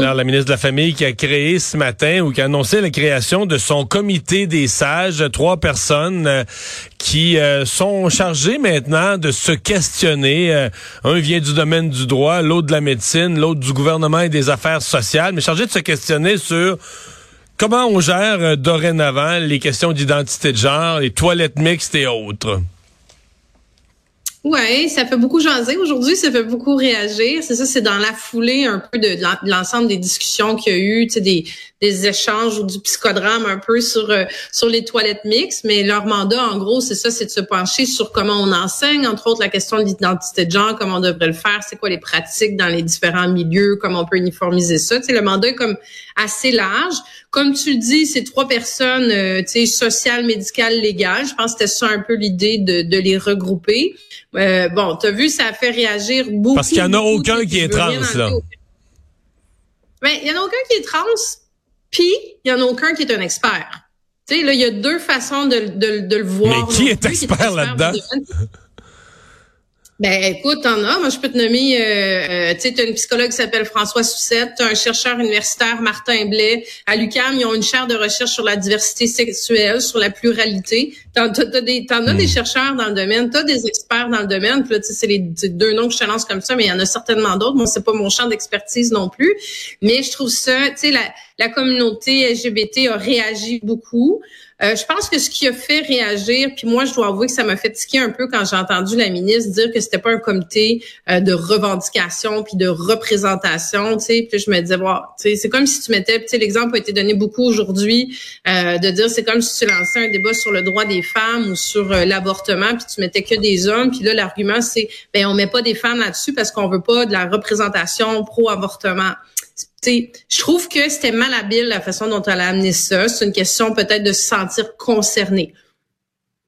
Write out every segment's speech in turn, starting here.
La ministre de la Famille qui a créé ce matin ou qui a annoncé la création de son comité des sages, trois personnes euh, qui euh, sont chargées maintenant de se questionner. Euh, un vient du domaine du droit, l'autre de la médecine, l'autre du gouvernement et des affaires sociales, mais chargées de se questionner sur comment on gère dorénavant les questions d'identité de genre, les toilettes mixtes et autres. Ouais, ça fait beaucoup jaser aujourd'hui, ça fait beaucoup réagir. C'est ça, c'est dans la foulée un peu de, l'ensemble des discussions qu'il y a eu, des, des échanges ou du psychodrame un peu sur euh, sur les toilettes mixtes. Mais leur mandat, en gros, c'est ça, c'est de se pencher sur comment on enseigne, entre autres la question de l'identité de genre, comment on devrait le faire, c'est quoi les pratiques dans les différents milieux, comment on peut uniformiser ça. Le mandat est comme assez large. Comme tu le dis, c'est trois personnes, euh, tu sais, sociales, médicales, légales. Je pense que c'était ça un peu l'idée de, de les regrouper. Euh, bon, tu as vu, ça a fait réagir beaucoup. Parce qu'il n'y en a aucun qui est trans, là. Ben, il y en a aucun qui est trans, puis il y en a aucun qui est un expert. Tu sais, là, il y a deux façons de, de, de le voir. Mais qui est expert là-dedans? Ben écoute, t'en as. Moi, je peux te nommer, euh, euh tu sais, t'as une psychologue qui s'appelle François Soucette, t'as un chercheur universitaire, Martin Blais. À l'UQAM, ils ont une chaire de recherche sur la diversité sexuelle, sur la pluralité. T'en, as des, t'en as des chercheurs dans le domaine, t'as des experts dans le domaine. Puis là, c'est les deux noms que je te lance comme ça, mais il y en a certainement d'autres. Moi, c'est pas mon champ d'expertise non plus. Mais je trouve ça, tu sais, la, la communauté LGBT a réagi beaucoup. Euh, je pense que ce qui a fait réagir, puis moi, je dois avouer que ça m'a fait tiquer un peu quand j'ai entendu la ministre dire que c'était pas un comité euh, de revendication puis de représentation, tu sais. Puis je me disais, wow, tu sais, c'est comme si tu mettais, tu sais, l'exemple a été donné beaucoup aujourd'hui euh, de dire, c'est comme si tu lançais un débat sur le droit des femmes ou sur l'avortement, puis tu mettais que des hommes, puis là l'argument c'est, ben on met pas des femmes là-dessus parce qu'on veut pas de la représentation pro-avortement je trouve que c'était malhabile la façon dont elle a amené ça. C'est une question peut-être de se sentir concerné.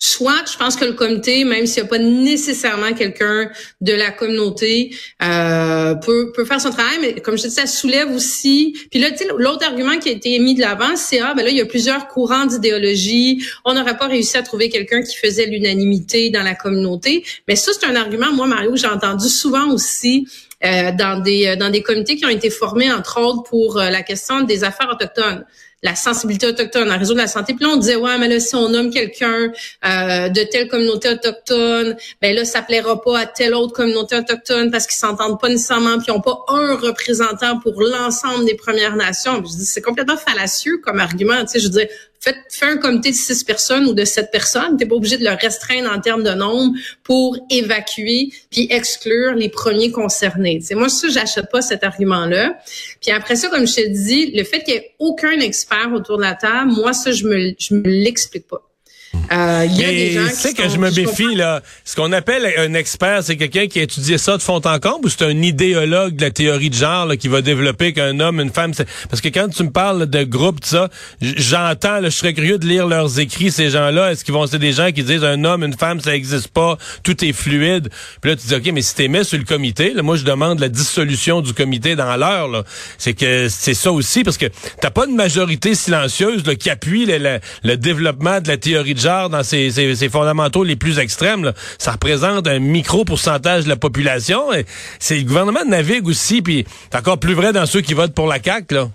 Soit, je pense que le comité, même s'il n'y a pas nécessairement quelqu'un de la communauté, euh, peut, peut faire son travail, mais comme je dis, ça soulève aussi. Puis là, l'autre argument qui a été mis de l'avant, c'est ah ben là, il y a plusieurs courants d'idéologie. On n'aurait pas réussi à trouver quelqu'un qui faisait l'unanimité dans la communauté. Mais ça, c'est un argument, moi, Mario, j'ai entendu souvent aussi dans des euh, dans des comités qui ont été formés entre autres pour euh, la question des affaires autochtones la sensibilité autochtone, un réseau de la santé. Puis là, on disait, ouais, mais là, si on nomme quelqu'un euh, de telle communauté autochtone, ben là, ça plaira pas à telle autre communauté autochtone parce qu'ils s'entendent pas nécessairement, puis ils n'ont pas un représentant pour l'ensemble des Premières Nations. je dis, c'est complètement fallacieux comme argument. Tu sais, je veux dire, fais, un comité de six personnes ou de sept personnes. T'es pas obligé de le restreindre en termes de nombre pour évacuer puis exclure les premiers concernés. C'est moi ça, j'achète pas cet argument-là. Puis après ça, comme je te dis, le fait qu'il y ait aucun expert autour de la table, moi ça, je me, je me l'explique pas. Euh, y a des gens qui que je me méfie là. Ce qu'on appelle un expert, c'est quelqu'un qui a étudié ça de fond en comble ou c'est un idéologue de la théorie de genre qui va développer qu'un homme, une femme, parce que quand tu me parles de groupe, ça, j'entends, je serais curieux de lire leurs écrits ces gens-là. Est-ce qu'ils vont c'est des gens qui disent un homme, une femme, ça existe pas, tout est fluide. Puis là tu dis ok, mais si t'es mis sur le comité, là, moi je demande la dissolution du comité dans l'heure. C'est que c'est ça aussi parce que t'as pas une majorité silencieuse là, qui appuie le, le développement de la théorie de genre dans ses, fondamentaux les plus extrêmes, ça représente un micro pourcentage de la population. C'est le gouvernement navigue aussi, puis c'est encore plus vrai dans ceux qui votent pour la CAQ, là.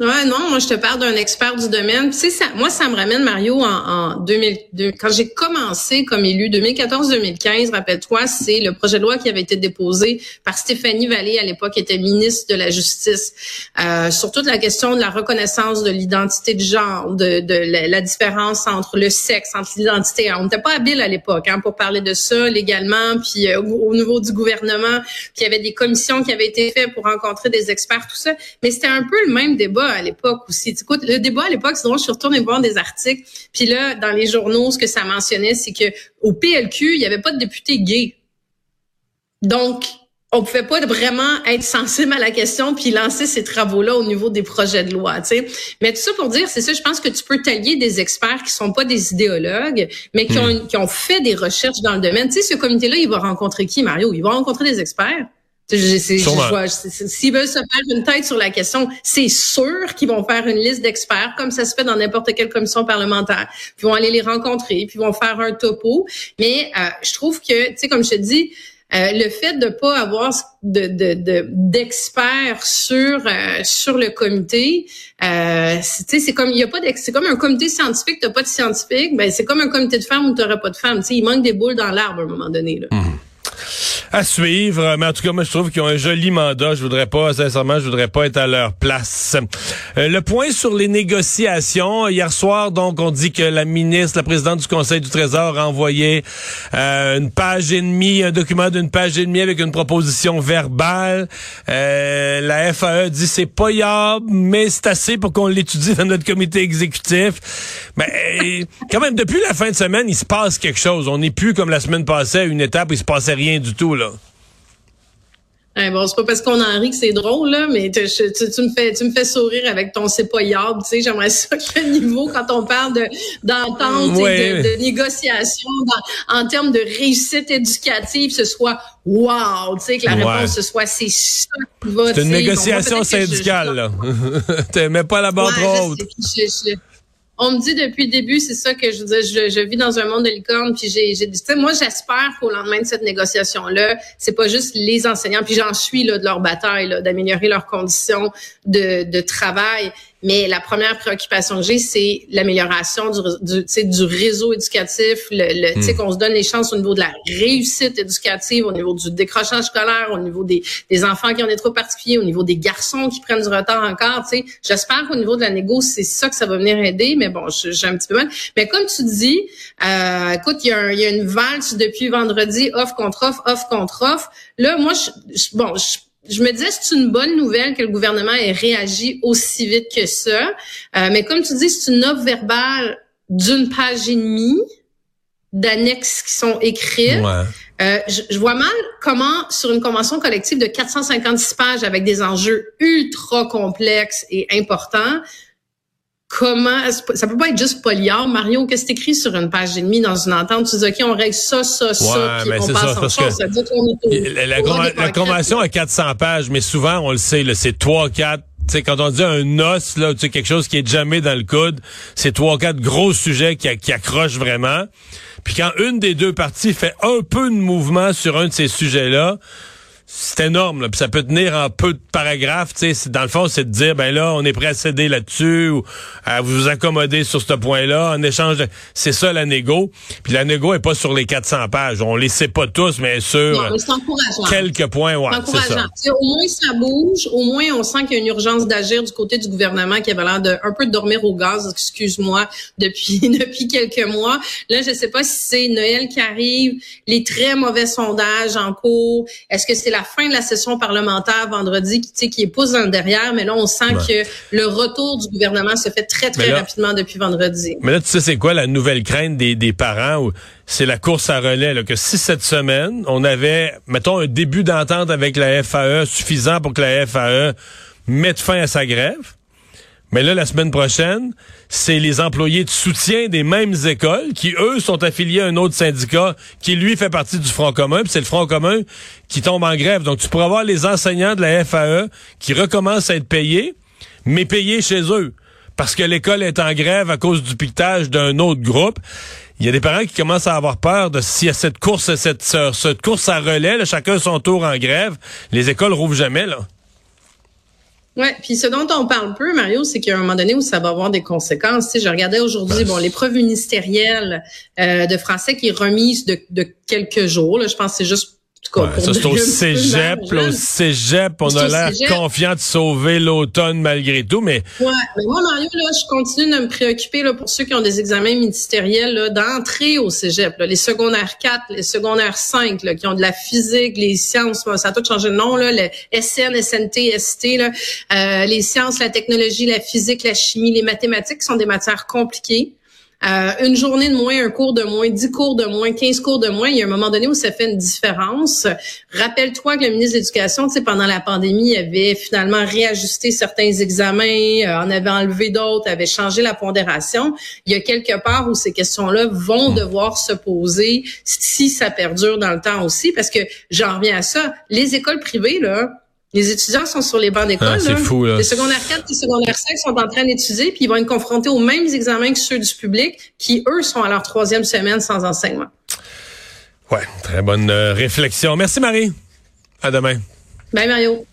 Ouais, non, moi je te parle d'un expert du domaine. Tu sais, ça, moi ça me ramène Mario en, en 2002. Quand j'ai commencé comme élu 2014-2015, rappelle-toi, c'est le projet de loi qui avait été déposé par Stéphanie Vallée à l'époque, qui était ministre de la Justice, euh, sur toute la question de la reconnaissance de l'identité de genre, de, de la, différence entre le sexe, entre l'identité. On n'était pas habile à l'époque hein, pour parler de ça légalement, puis euh, au, niveau du gouvernement, puis il y avait des commissions qui avaient été faites pour rencontrer des experts, tout ça. Mais c'était un peu le même débat à l'époque aussi. Écoute, le débat à l'époque, c'est drôle, je suis retournée voir des articles, puis là, dans les journaux, ce que ça mentionnait, c'est que au PLQ, il n'y avait pas de député gay. Donc, on pouvait pas vraiment être sensible à la question puis lancer ces travaux-là au niveau des projets de loi, tu sais. Mais tout ça pour dire, c'est ça, je pense que tu peux tailler des experts qui sont pas des idéologues, mais qui, ont, hmm. qui ont fait des recherches dans le domaine. Tu sais, ce comité-là, il va rencontrer qui, Mario? Il va rencontrer des experts. S'ils veulent se faire une tête sur la question, c'est sûr qu'ils vont faire une liste d'experts, comme ça se fait dans n'importe quelle commission parlementaire. Puis ils vont aller les rencontrer, puis ils vont faire un topo. Mais euh, je trouve que, tu sais, comme je te dis, euh, le fait de pas avoir de, d'experts sur euh, sur le comité, euh, c'est comme il y a pas c'est comme un comité scientifique, t'as pas de scientifique, ben c'est comme un comité de femmes où t'auras pas de femmes. Tu sais, il manque des boules dans l'arbre à un moment donné. Là. Mmh. À suivre, mais en tout cas, moi je trouve qu'ils ont un joli mandat. Je voudrais pas, sincèrement, je voudrais pas être à leur place. Euh, le point sur les négociations. Hier soir, donc, on dit que la ministre, la présidente du Conseil du Trésor a envoyé euh, une page et demie, un document d'une page et demie avec une proposition verbale. Euh, la FAE dit c'est pas yable, mais c'est assez pour qu'on l'étudie dans notre comité exécutif. Mais quand même, depuis la fin de semaine, il se passe quelque chose. On n'est plus comme la semaine passée à une étape où il se passait rien du tout, là. Bon, c'est pas parce qu'on en rit que c'est drôle, là, mais tu, me fais tu me fais sourire avec ton c'est pas tu sais, j'aimerais ça que le niveau, quand on parle de d'entente et de, de, négociation en termes de réussite éducative, ce soit wow, tu sais, que la réponse ce soit c'est ça qui va. C'est une négociation syndicale, là. Tu mets pas la barre trop haute on me dit depuis le début, c'est ça que je je, je, vis dans un monde de licorne, puis j'ai, j'ai moi j'espère qu'au lendemain de cette négociation-là, c'est pas juste les enseignants, puis j'en suis là de leur bataille, d'améliorer leurs conditions de travail, mais la première préoccupation que j'ai, c'est l'amélioration du, du, du réseau éducatif, le, le hmm. qu'on se donne les chances au niveau de la réussite éducative, au niveau du décrochage scolaire, au niveau des, des enfants qui ont des trop particuliers, au niveau des garçons qui prennent du retard encore. J'espère qu'au niveau de la négo, c'est ça que ça va venir aider, mais bon, j'ai un petit peu mal. Mais comme tu dis, euh, écoute, il y, a y a une valse depuis vendredi, offre contre offre, offre contre offre. Là, moi, je, bon, je je me disais c'est une bonne nouvelle que le gouvernement ait réagi aussi vite que ça. Euh, mais comme tu dis, c'est une offre verbale d'une page et demie d'annexes qui sont écrites. Euh, je, vois mal comment, sur une convention collective de 456 pages avec des enjeux ultra complexes et importants, comment ça peut pas être juste poliard Mario qu'est-ce que écrit sur une page et demie dans une entente? Tu dis OK on règle ça ça ça puis on passe en chose. ça dit qu'on est la, convention a 400 pages mais souvent on le sait c'est 3 4 tu sais, quand on dit un os, là, tu sais, quelque chose qui est jamais dans le coude, c'est trois, quatre gros sujets qui, qui accrochent vraiment. Puis quand une des deux parties fait un peu de mouvement sur un de ces sujets-là, c'est énorme. Là. Puis ça peut tenir en peu de paragraphes. Dans le fond, c'est de dire, ben là, on est prêt à céder là-dessus ou à vous accommoder sur ce point-là. En échange, de... c'est ça la négo. Puis la négo est pas sur les 400 pages. On les sait pas tous, mais sur quelques points. Ouais, c'est Au moins, ça bouge. Au moins, on sent qu'il y a une urgence d'agir du côté du gouvernement qui avait l'air de un peu de dormir au gaz, excuse-moi, depuis depuis quelques mois. Là, je sais pas si c'est Noël qui arrive, les très mauvais sondages en cours. Est-ce que c'est la fin de la session parlementaire vendredi qui, qui est pousse dans le derrière, mais là, on sent que le retour du gouvernement se fait très, très rapidement depuis vendredi. Mais là, tu sais, c'est quoi la nouvelle crainte des, des parents? C'est la course à relais, là, que si cette semaine, on avait, mettons, un début d'entente avec la FAE suffisant pour que la FAE mette fin à sa grève, mais là, la semaine prochaine, c'est les employés de soutien des mêmes écoles qui, eux, sont affiliés à un autre syndicat qui, lui, fait partie du Front commun. Puis c'est le Front commun qui tombe en grève. Donc, tu pourras voir les enseignants de la FAE qui recommencent à être payés, mais payés chez eux. Parce que l'école est en grève à cause du piquetage d'un autre groupe. Il y a des parents qui commencent à avoir peur de s'il y a cette course, cette, cette course à relais, chacun son tour en grève. Les écoles rouvrent jamais, là. Ouais, puis ce dont on parle peu, Mario, c'est qu'à un moment donné où ça va avoir des conséquences. Tu sais, je regardais aujourd'hui, bon, l'épreuve ministérielle euh, de français qui est remise de, de quelques jours. Là, je pense que c'est juste ça, c'est au cégep. au cégep, on a l'air confiant de sauver l'automne malgré tout, mais... Ouais, mais moi, Mario, là, je continue de me préoccuper là, pour ceux qui ont des examens ministériels d'entrée au cégep. Là, les secondaires 4, les secondaires 5, là, qui ont de la physique, les sciences, ça a tout changé de nom, là, le SN, SNT, ST, là, euh, les sciences, la technologie, la physique, la chimie, les mathématiques, sont des matières compliquées. Euh, une journée de moins, un cours de moins, dix cours de moins, quinze cours de moins, il y a un moment donné où ça fait une différence. Rappelle-toi que le ministre de l'Éducation, tu sais, pendant la pandémie, avait finalement réajusté certains examens, euh, en avait enlevé d'autres, avait changé la pondération. Il y a quelque part où ces questions-là vont hmm. devoir se poser si ça perdure dans le temps aussi, parce que j'en reviens à ça. Les écoles privées, là, les étudiants sont sur les bancs d'école. Ah, c'est fou, là. Les secondaires 4 et secondaires 5 sont en train d'étudier, puis ils vont être confrontés aux mêmes examens que ceux du public, qui, eux, sont à leur troisième semaine sans enseignement. Ouais, très bonne euh, réflexion. Merci, Marie. À demain. Bye, Mario.